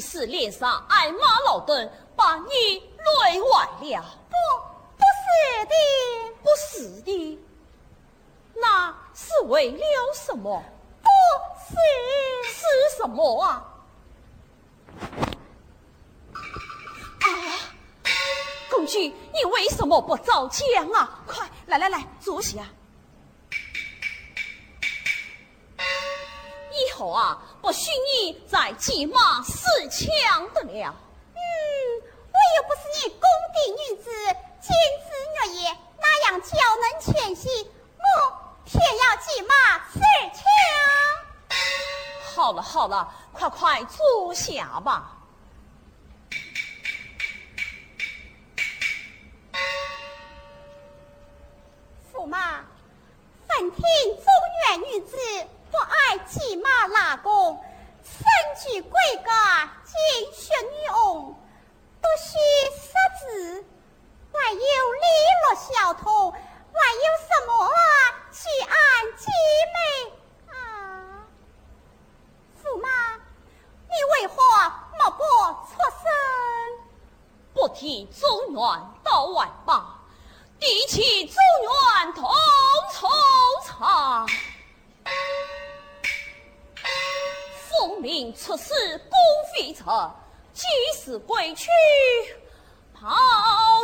是脸上挨骂老邓把你累坏了。不，不是的，不是的，那是为了什么？不是。是什么啊？啊！公举，你为什么不早讲啊？快来来来，坐下。以后啊，不许你再骑马试枪的了。嗯，我又不是你宫廷女子，金枝玉叶，那样娇嫩纤细？我偏要骑马试枪。好了好了，快快坐下吧。驸马，本听中原女子不爱骑马拉弓，身居贵家，进学女翁，读书识字，还有利落小童，还有什么啊？举案极美啊！驸马，你为何莫不出声？不提中原到外吧，提起中原同惆怅。出师公费策，几时归去，抛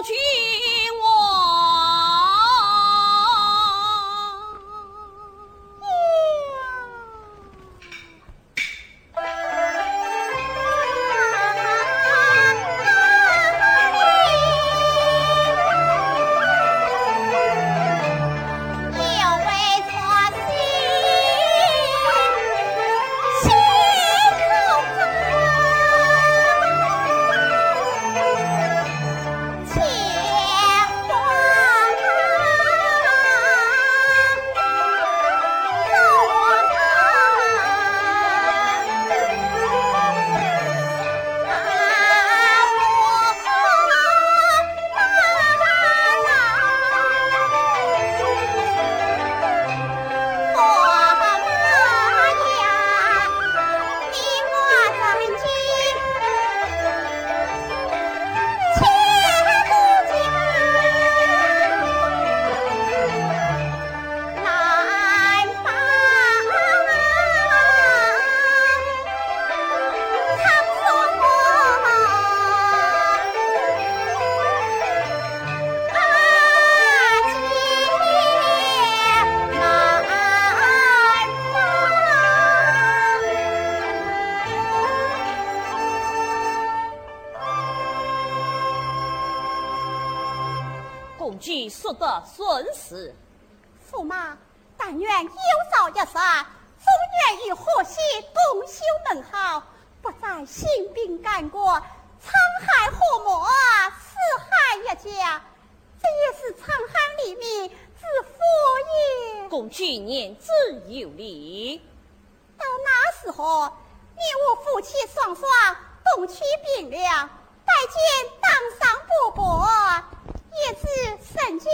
君王。公举说得顺时，驸马，但愿有朝一日，中原与河西共修门好，不再兴兵干戈，沧海和睦，四海一家，这也是沧海黎民之福也。公举言之有理。到那时候，你我夫妻双双同去汴梁，拜见当上伯伯，也是圣君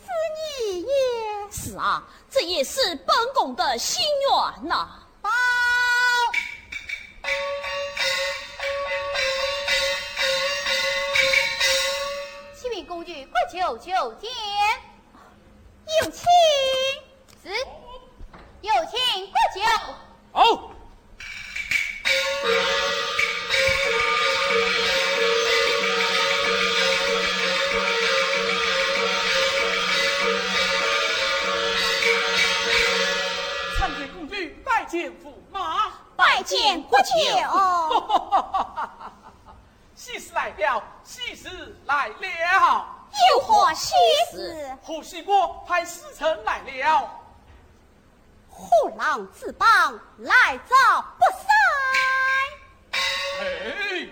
之女也。是啊，这也是本宫的心愿呐。报，启禀公举，国舅求见。有请。是，有请国舅。好。见驸马。拜见国舅。喜事来了，喜事来了。有何喜事？霍西国派使臣来了。虎狼之邦来早不赛。哎，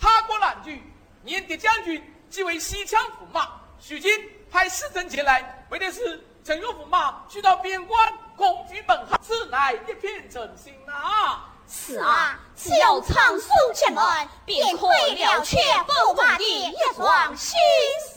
他国难局，年底将军即为西羌驸马，徐今派使臣前来，为的是征用驸马去到边关公子本号，此乃一片诚心呐。是啊，只要长送前来，便可了却驸马的一桩心事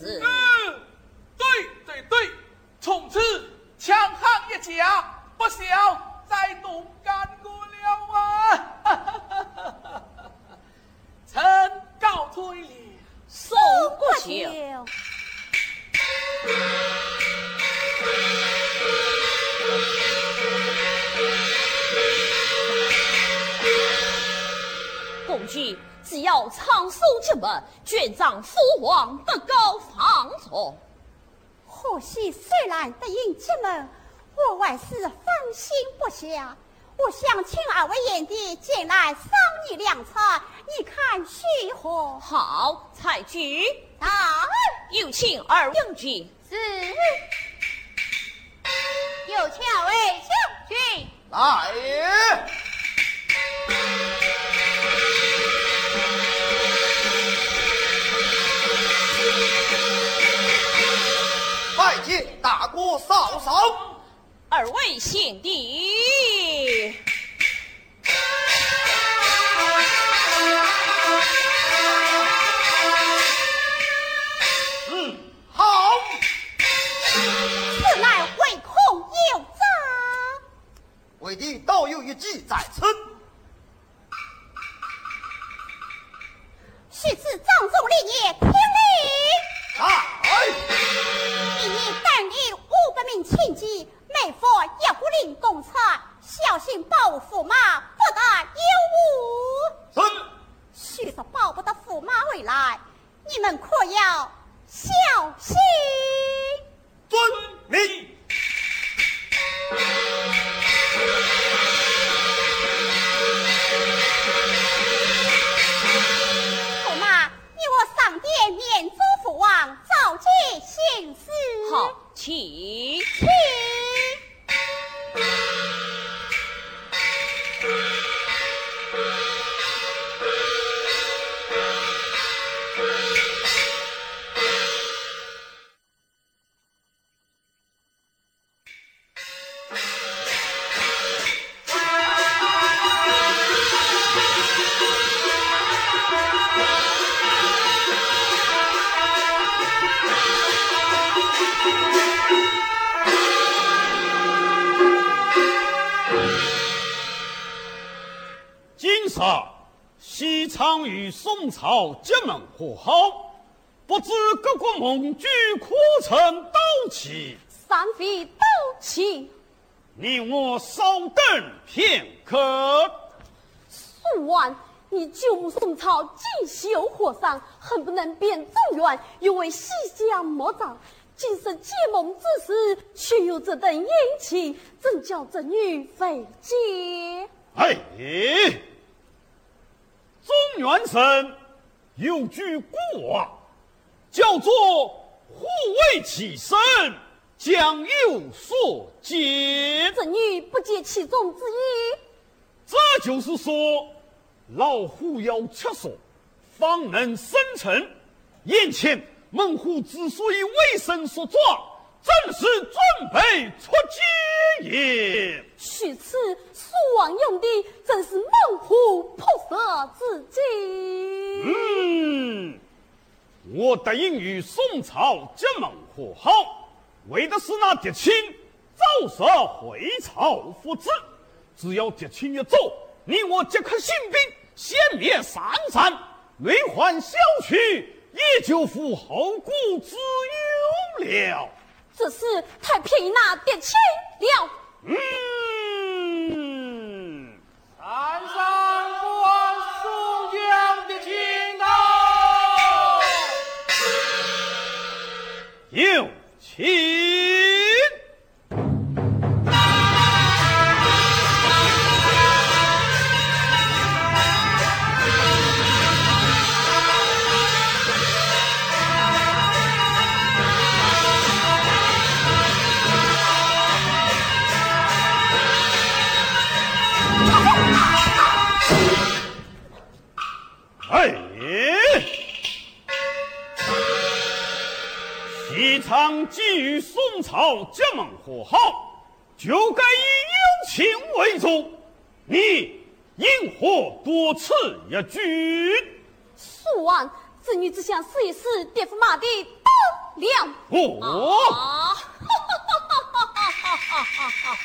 父王德高放重。贺喜虽然得应进门，我还是放心不下。我想请二位贤弟进来商议良策，你看如何？好，裁决。到。有请二位将军。是。有请二位将军。来。拜见大哥嫂嫂。二位贤弟。嗯，好。此乃唯恐有诈。为弟倒有一计在此。须知张总立业听亲戚，每佛一壶令公差，小心保驸马不得有误。是。须是保不得驸马回来，你们可要小心。遵命。起，朝结盟和好，不知各国盟军可曾到齐？尚未到齐。你我稍等片刻。父王，你救母宋朝锦绣河上，恨不能变中原，又为西疆莫长。今生结盟之时，却有这等殷勤，正叫这女费解？哎，中原省有句古话，叫做“护卫其身，将有所解”。这女不解其中之意。这就是说，老虎要吃素，方能生存。眼前猛虎之所以为生所抓，正是准备出击也。许此蜀王用的正是猛虎扑杀之计。嗯，我答应与宋朝结盟和好，为的是那狄青早日回朝复职。只要狄青一走，你我即刻兴兵，先灭三山，内患小区，也就无后顾之忧了。这是太便宜那狄青了。嗯，有请。西昌既与宋朝结盟和好，就该以友情为主。你因何多此一举？蜀王，子女只想试一试爹驸马的刀了。哦，啊！哈哈哈哈哈哈！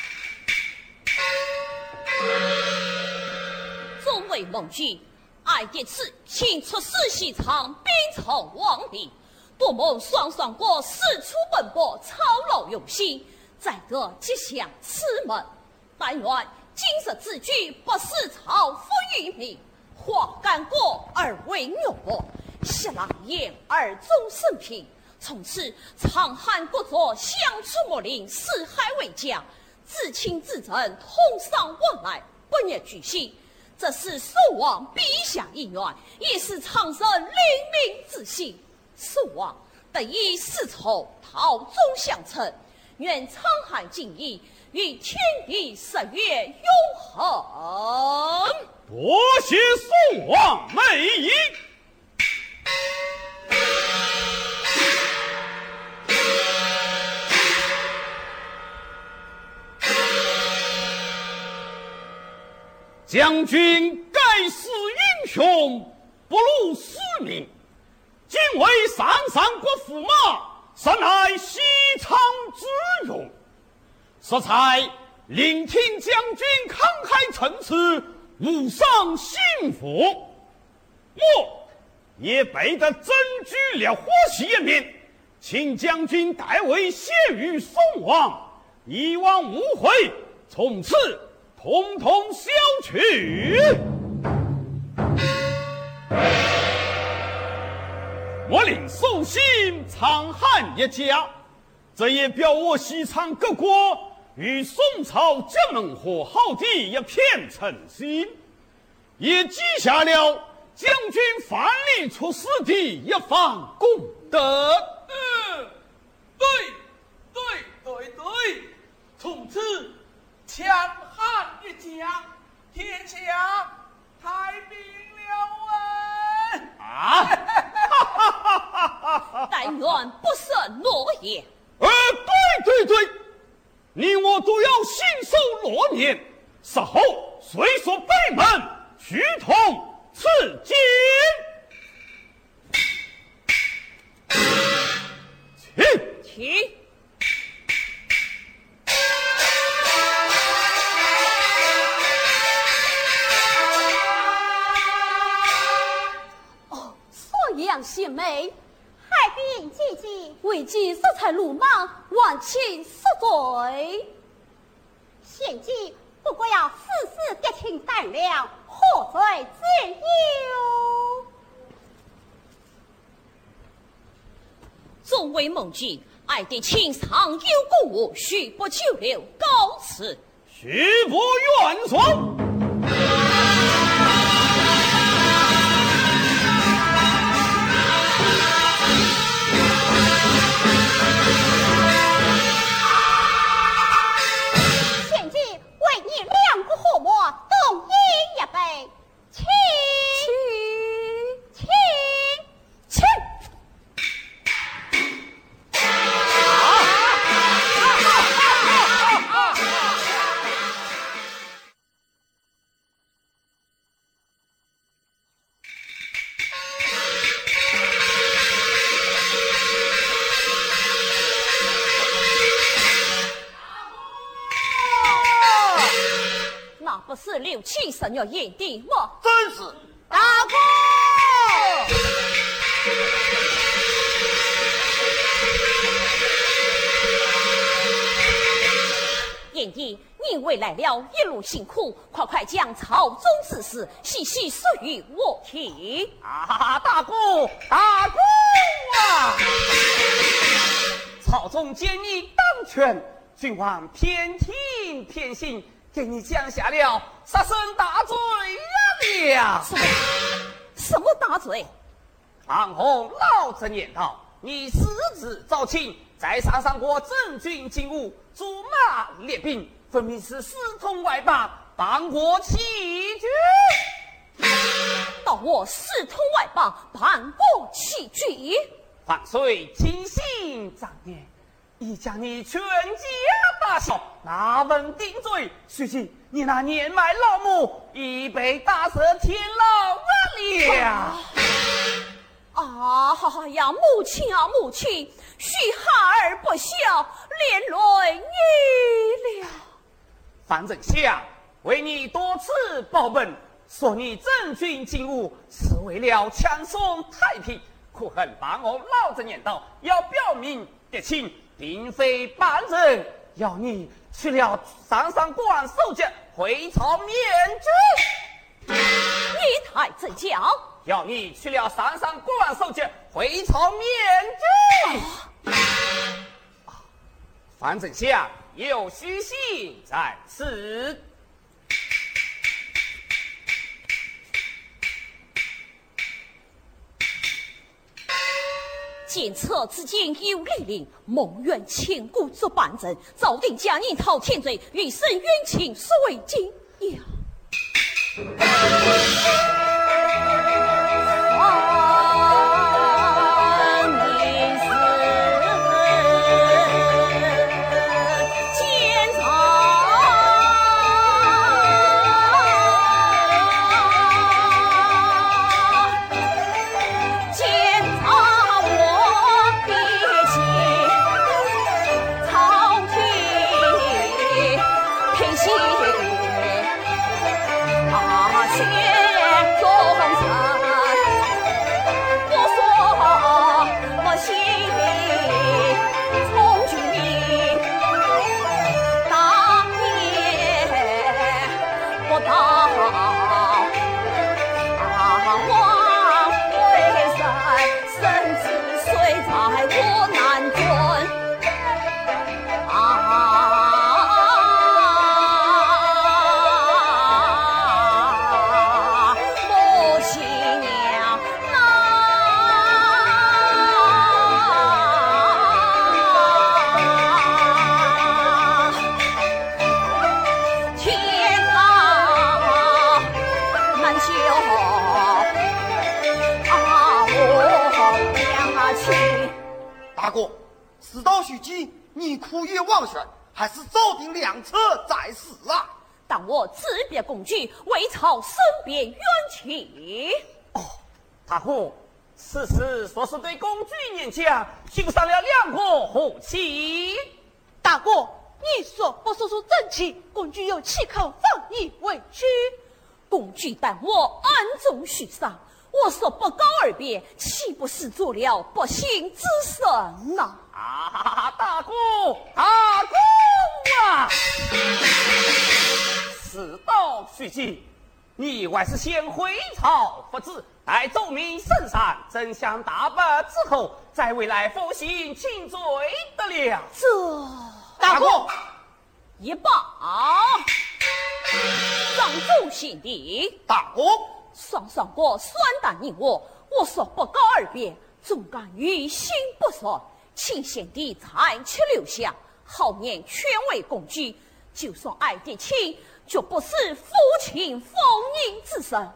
作为盟军，爱迭此请出使西昌，兵朝王离，多蒙双双国四处奔波，操劳用心，再得吉祥此门。但愿今日之举，不使朝服于民，化干戈而为牛帛，袭狼烟而终生平。从此长汉国作，相处莫邻，四海为家，至亲至诚，通商往来，不逆居心。这是蜀王陛下意愿，也是长生黎民之心。蜀王得以丝绸陶中相称，愿沧海尽意，与天地十月永恒。多谢宋王美意。将军盖世英雄，不辱使命。今为上上国驸马，实乃西昌之勇。实才聆听将军慷慨陈词，无上幸福。我也备得真举了火器一面，请将军代为献于宋王，一往无回。从此统统消去。我领寿星长汉一家，这也表我西昌各国与宋朝结盟和好的一片诚心，也记下了将军范蠡出使的一番功德。嗯，对，对，对，对，从此强汉一家，天下太平了啊！啊！哈哈哈哈哈哈！但愿不胜诺言。呃，对对对，你我都要信守诺言，事后随说北门，虚同此间。请。请。鲁莽，万请恕罪。贤妻不过要死死跌清胆量，何罪之有？作为盟军，爱的情上有公务，须不久留，告辞。徐不愿说。神要眼的我。真是大哥。燕帝，你未来了，一路辛苦，快快将朝中之事细细说与我听。啊，大哥，大哥啊！朝中见你当权，君王偏听偏信，给你降下了杀身大罪呀！什么？什么大罪？唐红老子念道：“你私自招亲，在山上过郑军精武，驻马列兵，分明是私通外邦，帮国弃军。到我私通外邦，叛国弃军。万岁亲信长念，已将你全家大小拿文定罪。须知你那年迈老母已被打蛇天牢了。啊哈呀，母亲啊，母亲，许孩儿不孝，连累你了。范丞相为你多次报本，说你整军进武是为了强送太平。可恨把我老子撵到，要表明敌情，并非半人，要你去了山上关守节，回朝免职。你太真讲，要你去了山上关守节，回朝免职。范丞相有虚信在此。监测之间有利令，蒙冤千古作板人，早定将你讨天罪，与生冤情所为今呀。我辞别公举，为朝申别冤情。哦，大哥，此事说是对公举年家修上了两个和气。大哥，你说不说出正气，公举又岂肯放你回去？公举待我暗中许上，我说不告而别，岂不是做了不幸之身呐？啊，大哥，大哥啊！事到如今，你还是先回朝复旨，待奏明圣上真相大白之后，再未来复行请罪得了。这大哥，一把上奏贤弟，大哥，双双过酸淡你我，我说不告而别，总感于心不爽，请贤弟暂且留下，好念劝慰公举，就算爱的亲。绝不是夫亲封印之身。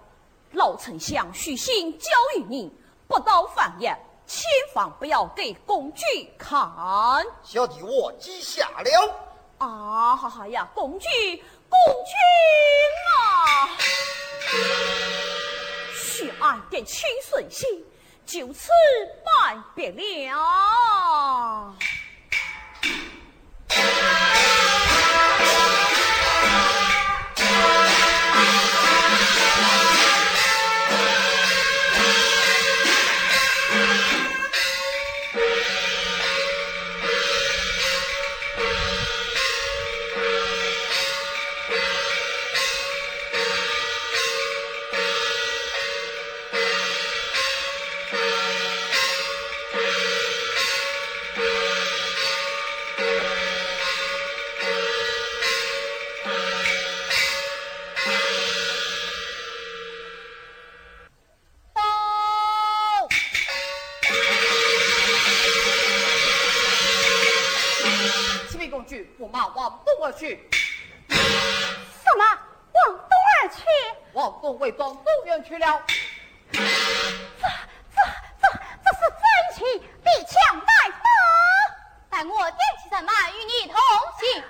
老丞相虚心教育你，不到饭夜，千万不要给公举看。小弟我记下了。啊哈哈呀，公举，公举啊！许爱的亲顺心，就此拜别了。去，驸马往东而去。什么？往东而去？王东魏庄东园去了。这、这、这，这是真情，比枪还锋。待我点起战马，与你同行。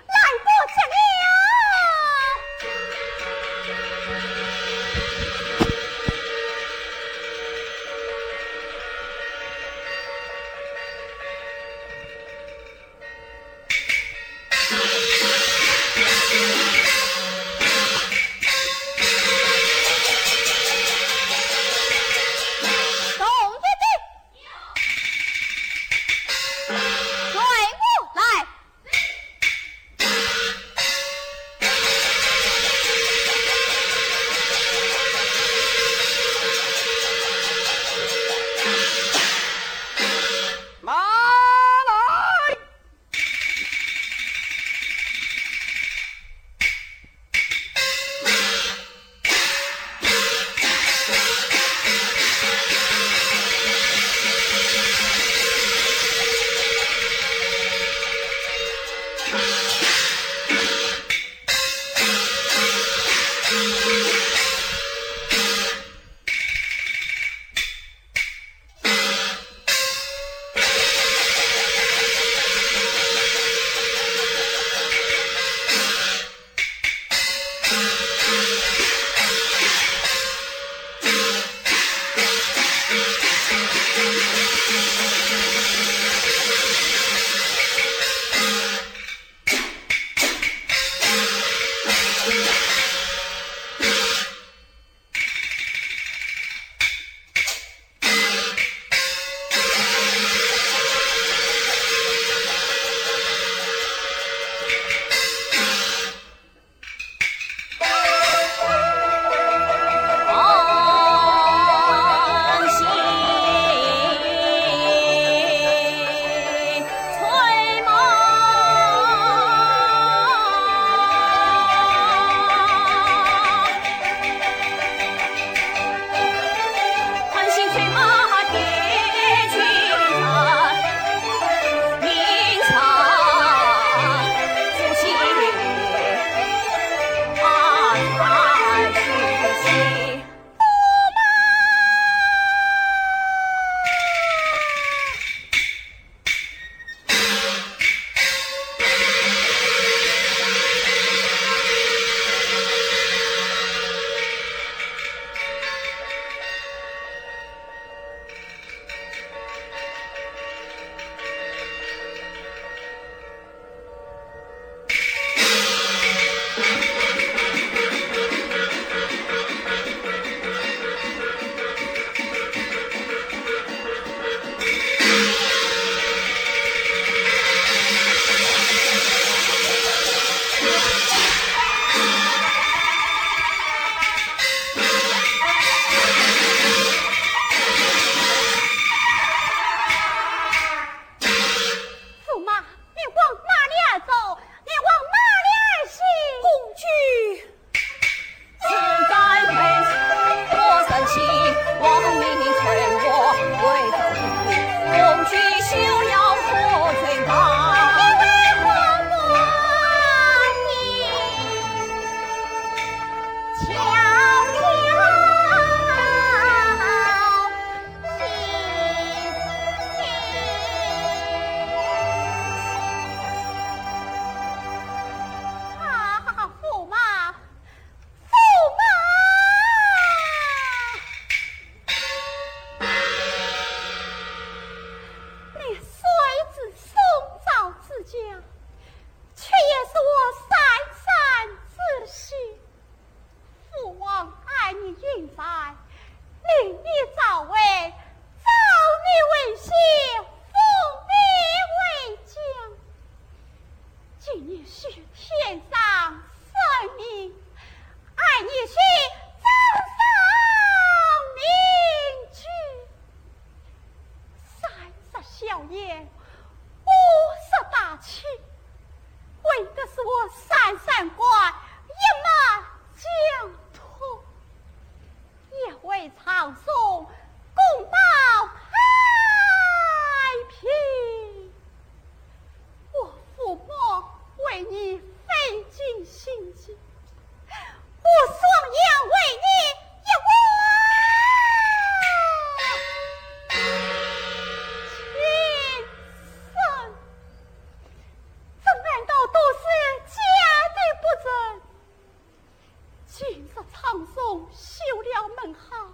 苍松修了门好，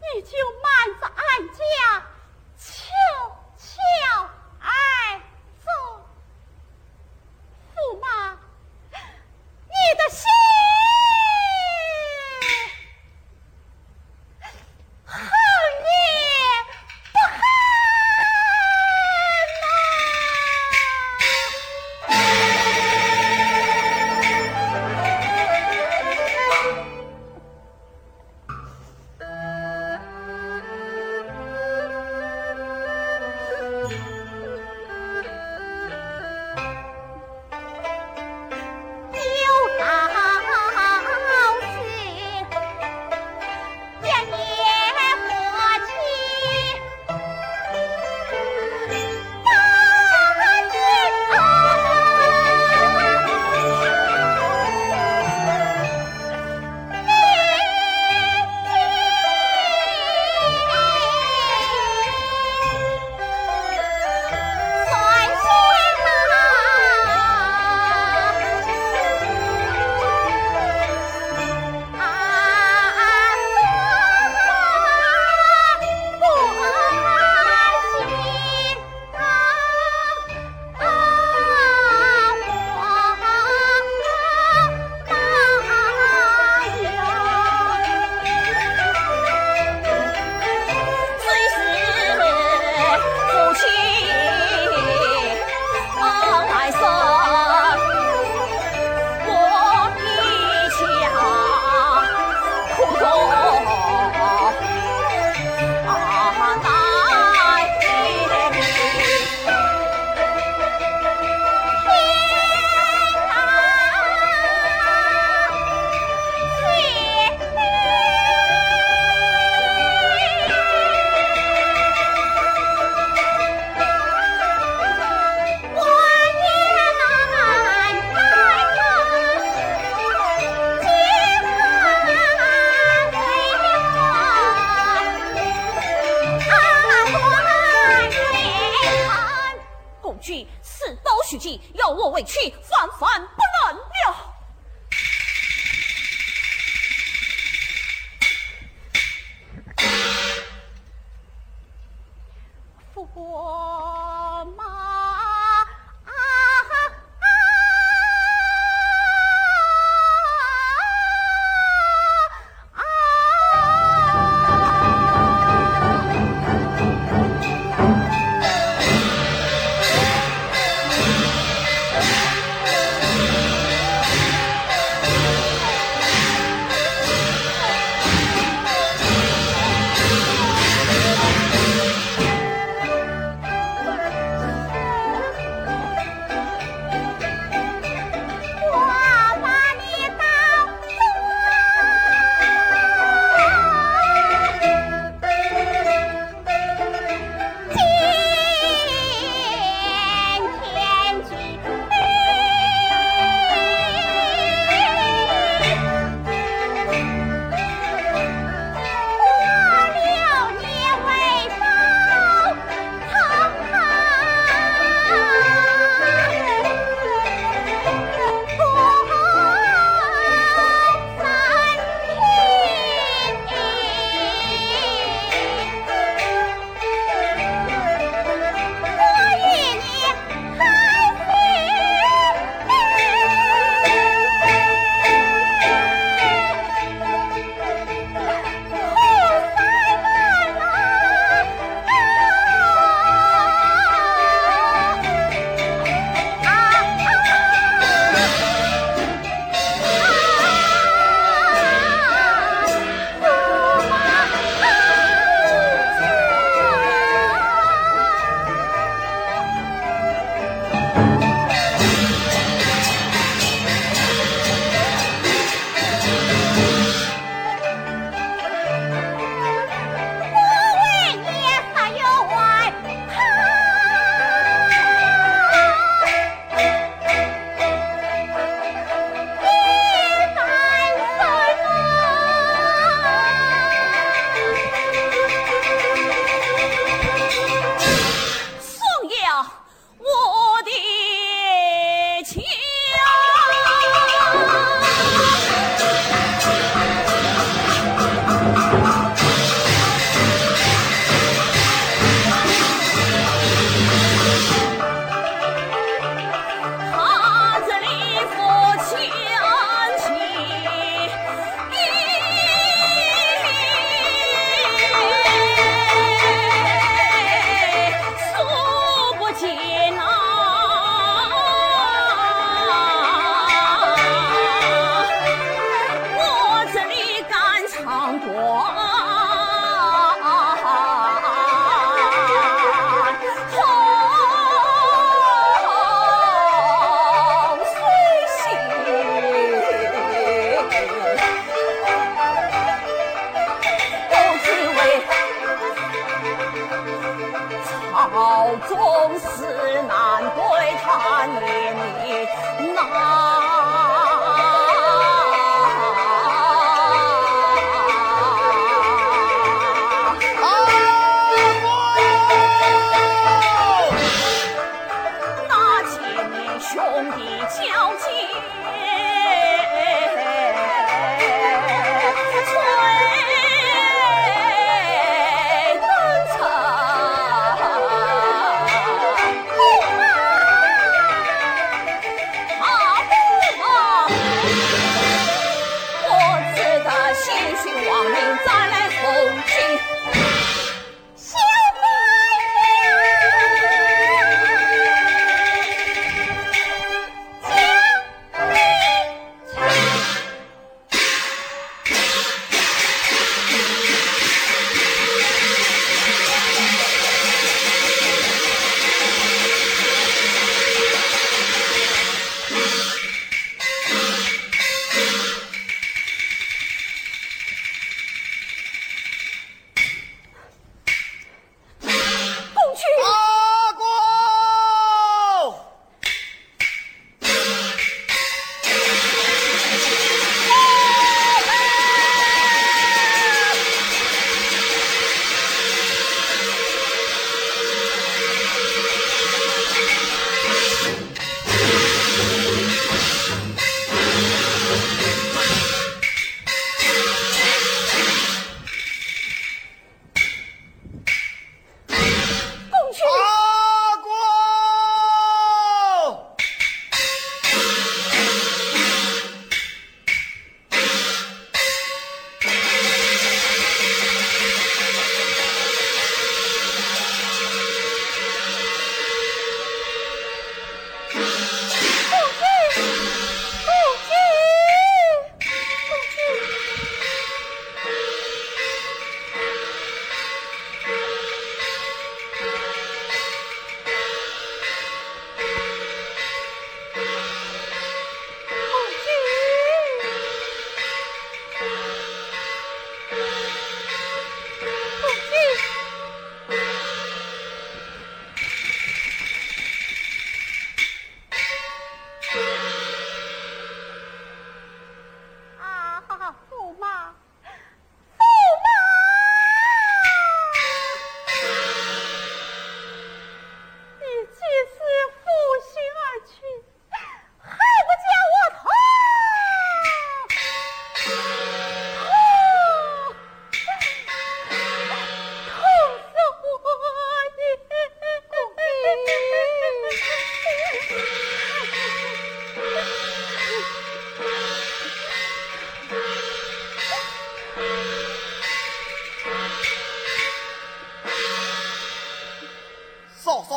你就瞒着俺家去。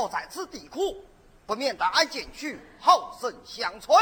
在此地苦，不免得挨减去，好生相存。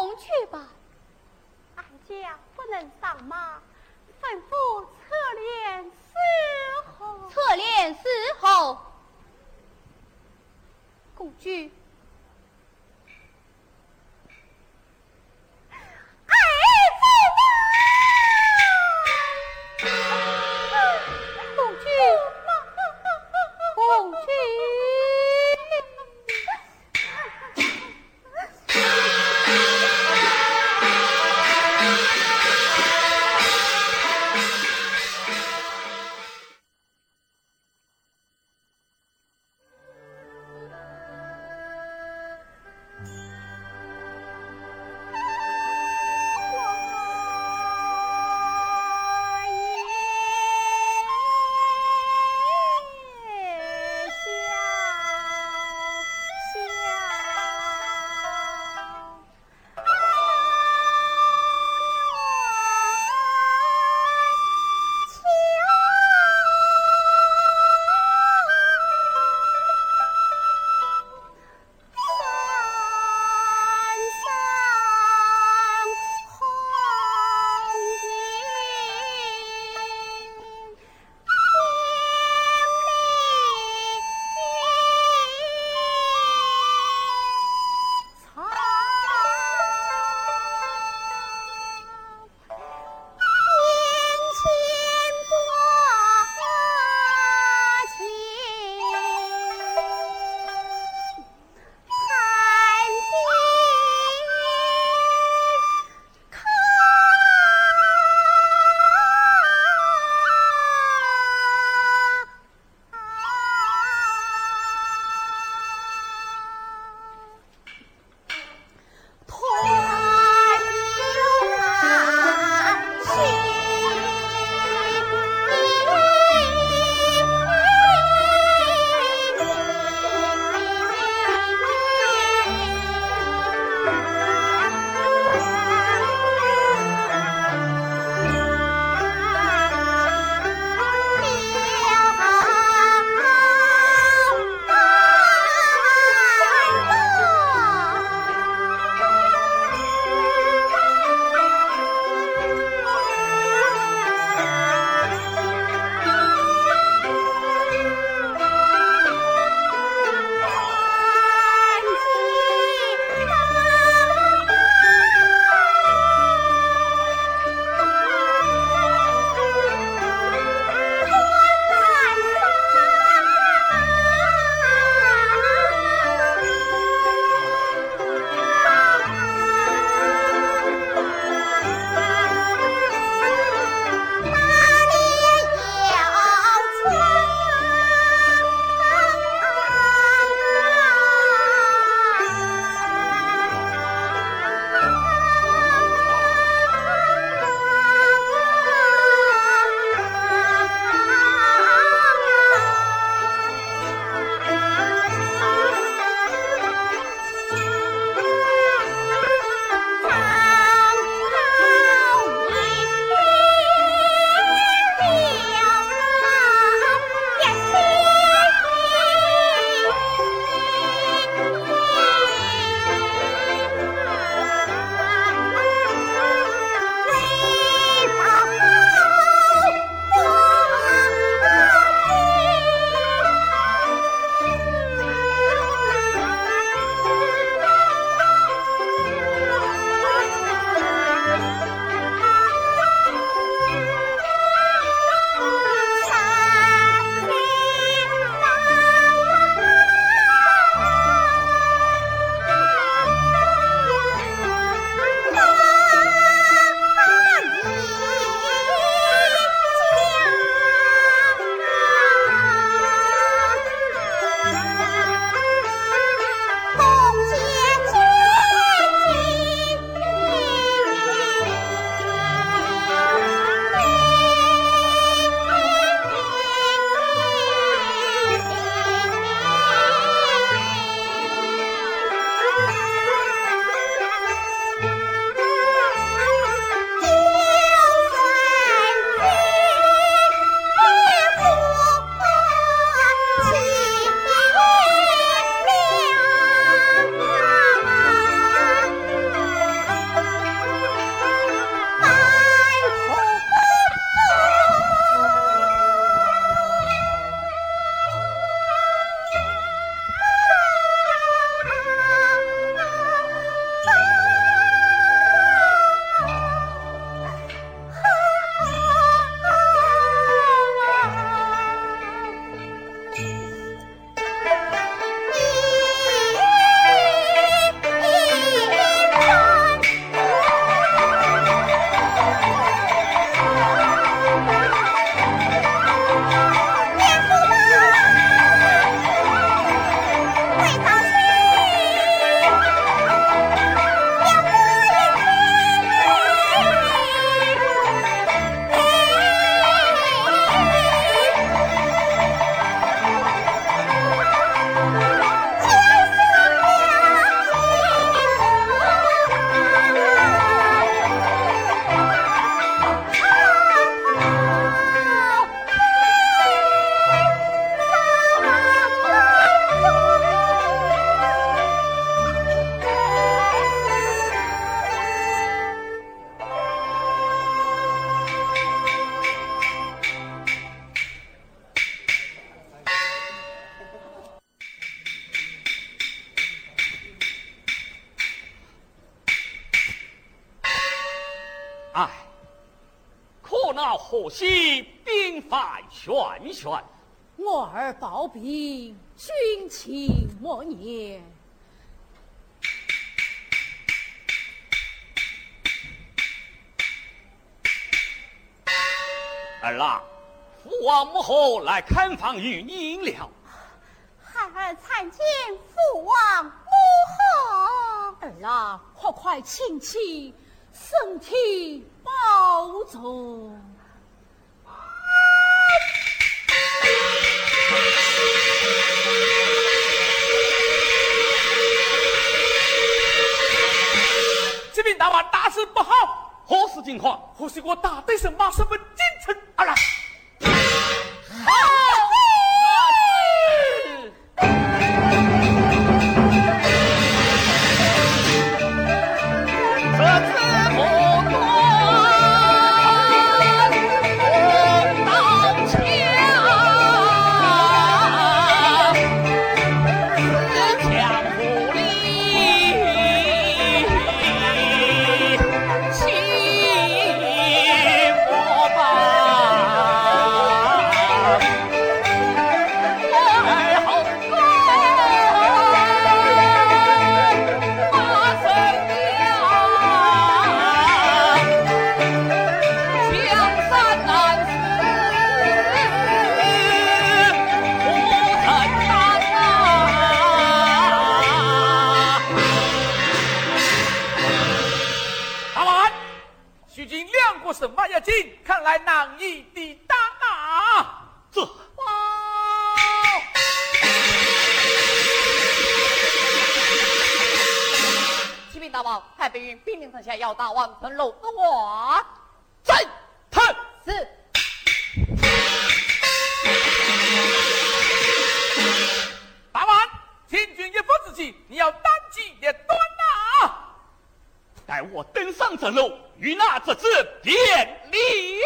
为公去吧。俺家不能上马，吩咐侧脸伺候。侧脸伺候。公举。儿抱兵，军情莫念。儿郎，父王母后来看访与您了。孩儿参见父王母后。儿郎，快快请起，身体保重。大王大事不好，何事情况？或许我大队神马十分进城而来。天上下，要打王城楼之话，在他是大王，千军一夫之计，你要当机立断呐！待我登上城楼，与那贼子连理